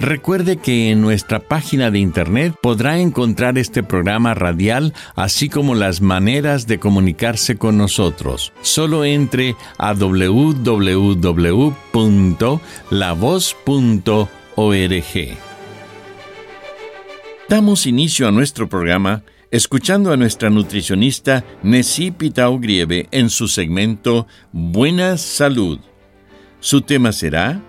Recuerde que en nuestra página de internet podrá encontrar este programa radial, así como las maneras de comunicarse con nosotros. Solo entre a www.lavoz.org. Damos inicio a nuestro programa escuchando a nuestra nutricionista Nessie Pitao Grieve en su segmento Buena Salud. Su tema será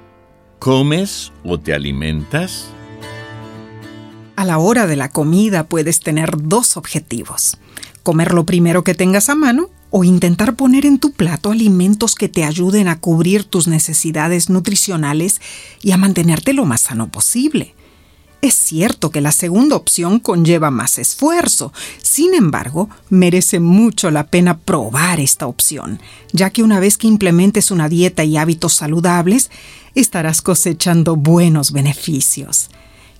¿Comes o te alimentas? A la hora de la comida puedes tener dos objetivos. Comer lo primero que tengas a mano o intentar poner en tu plato alimentos que te ayuden a cubrir tus necesidades nutricionales y a mantenerte lo más sano posible. Es cierto que la segunda opción conlleva más esfuerzo, sin embargo, merece mucho la pena probar esta opción, ya que una vez que implementes una dieta y hábitos saludables, estarás cosechando buenos beneficios.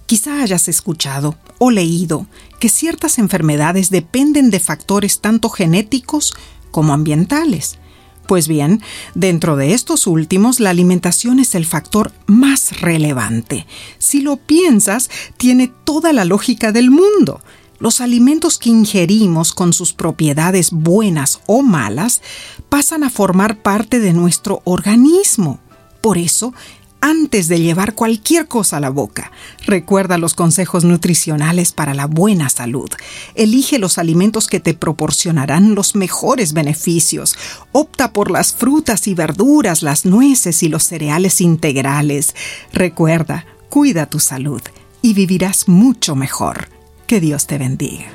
Quizá hayas escuchado o leído que ciertas enfermedades dependen de factores tanto genéticos como ambientales. Pues bien, dentro de estos últimos, la alimentación es el factor más relevante. Si lo piensas, tiene toda la lógica del mundo. Los alimentos que ingerimos con sus propiedades buenas o malas pasan a formar parte de nuestro organismo. Por eso, antes de llevar cualquier cosa a la boca. Recuerda los consejos nutricionales para la buena salud. Elige los alimentos que te proporcionarán los mejores beneficios. Opta por las frutas y verduras, las nueces y los cereales integrales. Recuerda, cuida tu salud y vivirás mucho mejor. Que Dios te bendiga.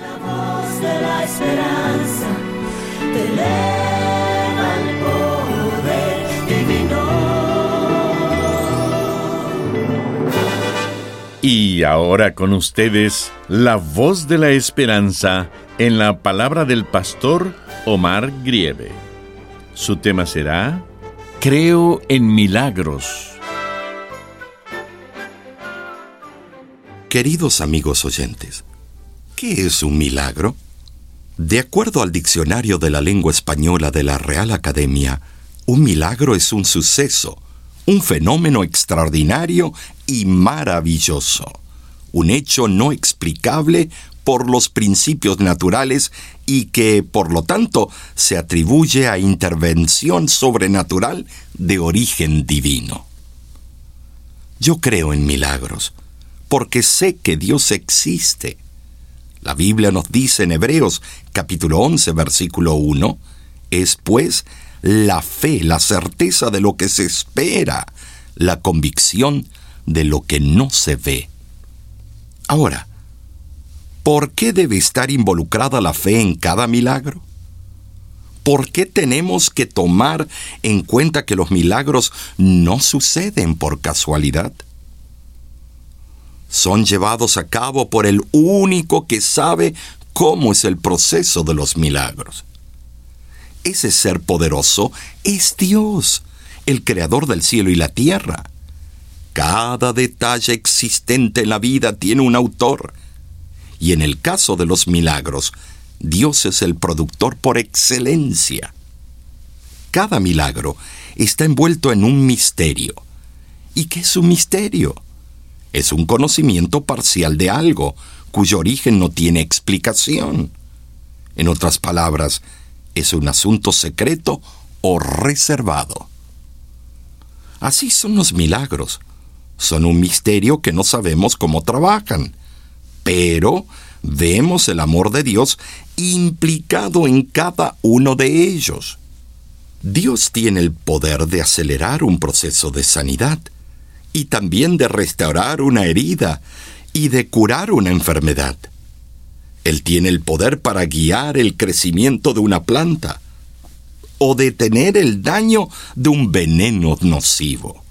La voz de la esperanza Y ahora con ustedes, la voz de la esperanza en la palabra del pastor Omar Grieve. Su tema será Creo en milagros. Queridos amigos oyentes, ¿qué es un milagro? De acuerdo al diccionario de la lengua española de la Real Academia, un milagro es un suceso, un fenómeno extraordinario y maravilloso, un hecho no explicable por los principios naturales y que, por lo tanto, se atribuye a intervención sobrenatural de origen divino. Yo creo en milagros, porque sé que Dios existe. La Biblia nos dice en Hebreos capítulo 11 versículo 1, es pues la fe, la certeza de lo que se espera, la convicción de lo que no se ve. Ahora, ¿por qué debe estar involucrada la fe en cada milagro? ¿Por qué tenemos que tomar en cuenta que los milagros no suceden por casualidad? Son llevados a cabo por el único que sabe cómo es el proceso de los milagros. Ese ser poderoso es Dios, el creador del cielo y la tierra. Cada detalle existente en la vida tiene un autor. Y en el caso de los milagros, Dios es el productor por excelencia. Cada milagro está envuelto en un misterio. ¿Y qué es un misterio? Es un conocimiento parcial de algo, cuyo origen no tiene explicación. En otras palabras, es un asunto secreto o reservado. Así son los milagros. Son un misterio que no sabemos cómo trabajan, pero vemos el amor de Dios implicado en cada uno de ellos. Dios tiene el poder de acelerar un proceso de sanidad y también de restaurar una herida y de curar una enfermedad. Él tiene el poder para guiar el crecimiento de una planta o detener el daño de un veneno nocivo.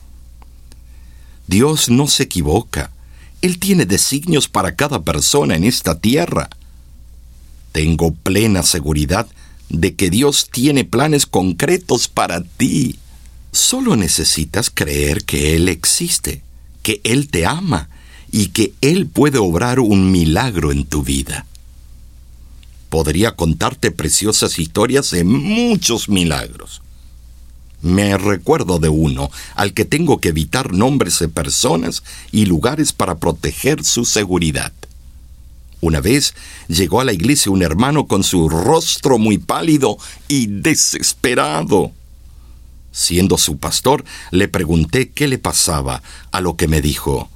Dios no se equivoca. Él tiene designios para cada persona en esta tierra. Tengo plena seguridad de que Dios tiene planes concretos para ti. Solo necesitas creer que Él existe, que Él te ama y que Él puede obrar un milagro en tu vida. Podría contarte preciosas historias de muchos milagros. Me recuerdo de uno al que tengo que evitar nombres de personas y lugares para proteger su seguridad. Una vez llegó a la iglesia un hermano con su rostro muy pálido y desesperado. Siendo su pastor, le pregunté qué le pasaba, a lo que me dijo,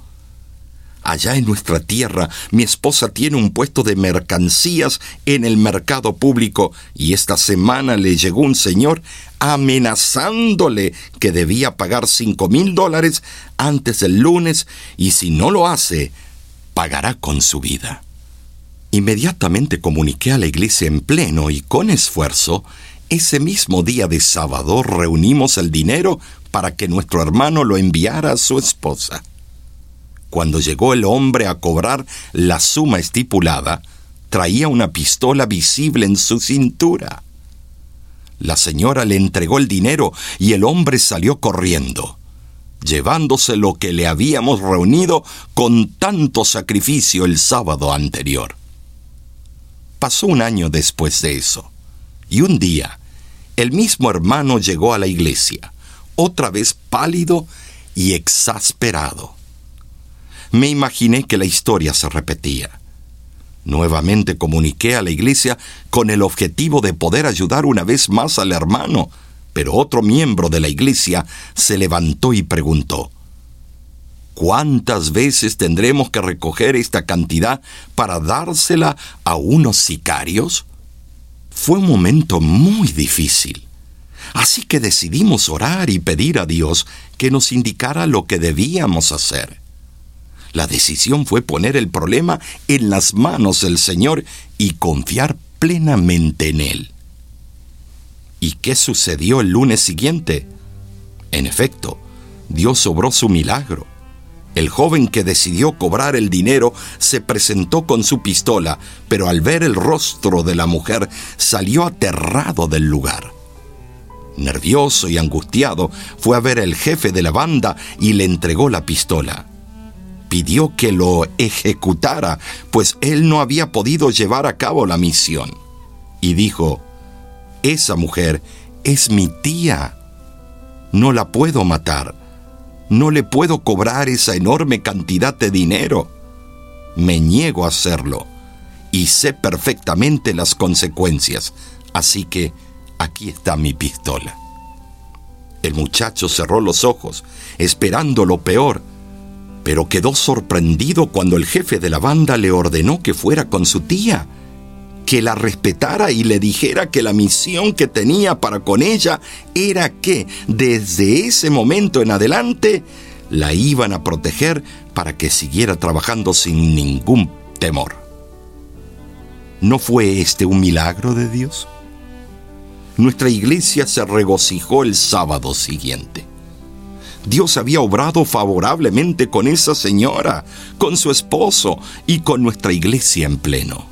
Allá en nuestra tierra, mi esposa tiene un puesto de mercancías en el mercado público y esta semana le llegó un señor amenazándole que debía pagar cinco mil dólares antes del lunes y si no lo hace, pagará con su vida. Inmediatamente comuniqué a la iglesia en pleno y con esfuerzo, ese mismo día de sábado reunimos el dinero para que nuestro hermano lo enviara a su esposa. Cuando llegó el hombre a cobrar la suma estipulada, traía una pistola visible en su cintura. La señora le entregó el dinero y el hombre salió corriendo, llevándose lo que le habíamos reunido con tanto sacrificio el sábado anterior. Pasó un año después de eso, y un día el mismo hermano llegó a la iglesia, otra vez pálido y exasperado. Me imaginé que la historia se repetía. Nuevamente comuniqué a la iglesia con el objetivo de poder ayudar una vez más al hermano, pero otro miembro de la iglesia se levantó y preguntó, ¿Cuántas veces tendremos que recoger esta cantidad para dársela a unos sicarios? Fue un momento muy difícil. Así que decidimos orar y pedir a Dios que nos indicara lo que debíamos hacer. La decisión fue poner el problema en las manos del Señor y confiar plenamente en Él. ¿Y qué sucedió el lunes siguiente? En efecto, Dios obró su milagro. El joven que decidió cobrar el dinero se presentó con su pistola, pero al ver el rostro de la mujer salió aterrado del lugar. Nervioso y angustiado, fue a ver al jefe de la banda y le entregó la pistola. Pidió que lo ejecutara, pues él no había podido llevar a cabo la misión. Y dijo, Esa mujer es mi tía. No la puedo matar no le puedo cobrar esa enorme cantidad de dinero. Me niego a hacerlo y sé perfectamente las consecuencias, así que aquí está mi pistola. El muchacho cerró los ojos, esperando lo peor, pero quedó sorprendido cuando el jefe de la banda le ordenó que fuera con su tía que la respetara y le dijera que la misión que tenía para con ella era que desde ese momento en adelante la iban a proteger para que siguiera trabajando sin ningún temor. ¿No fue este un milagro de Dios? Nuestra iglesia se regocijó el sábado siguiente. Dios había obrado favorablemente con esa señora, con su esposo y con nuestra iglesia en pleno.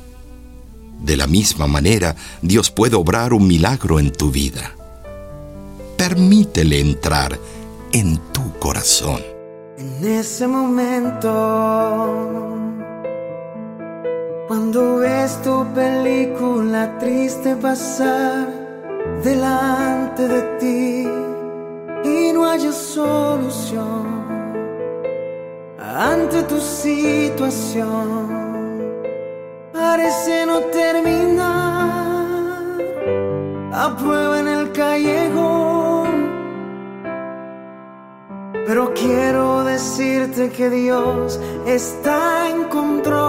De la misma manera, Dios puede obrar un milagro en tu vida. Permítele entrar en tu corazón. En ese momento, cuando ves tu película triste pasar delante de ti y no haya solución ante tu situación parece no terminar. A prueba en el callejón. Pero quiero decirte que Dios está en control.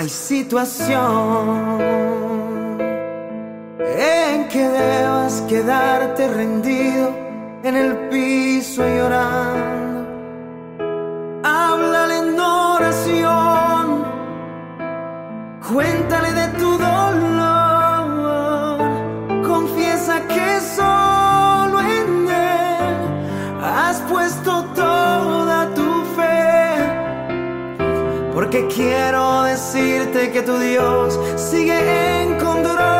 Hay situación en que debas quedarte rendido en el piso llorando. Porque quiero decirte que tu Dios sigue en control.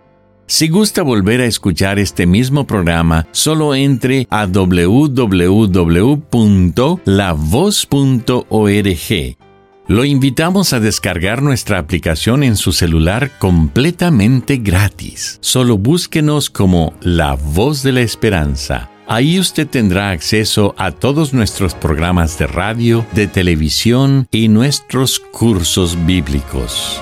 Si gusta volver a escuchar este mismo programa, solo entre a www.lavoz.org. Lo invitamos a descargar nuestra aplicación en su celular completamente gratis. Solo búsquenos como La Voz de la Esperanza. Ahí usted tendrá acceso a todos nuestros programas de radio, de televisión y nuestros cursos bíblicos.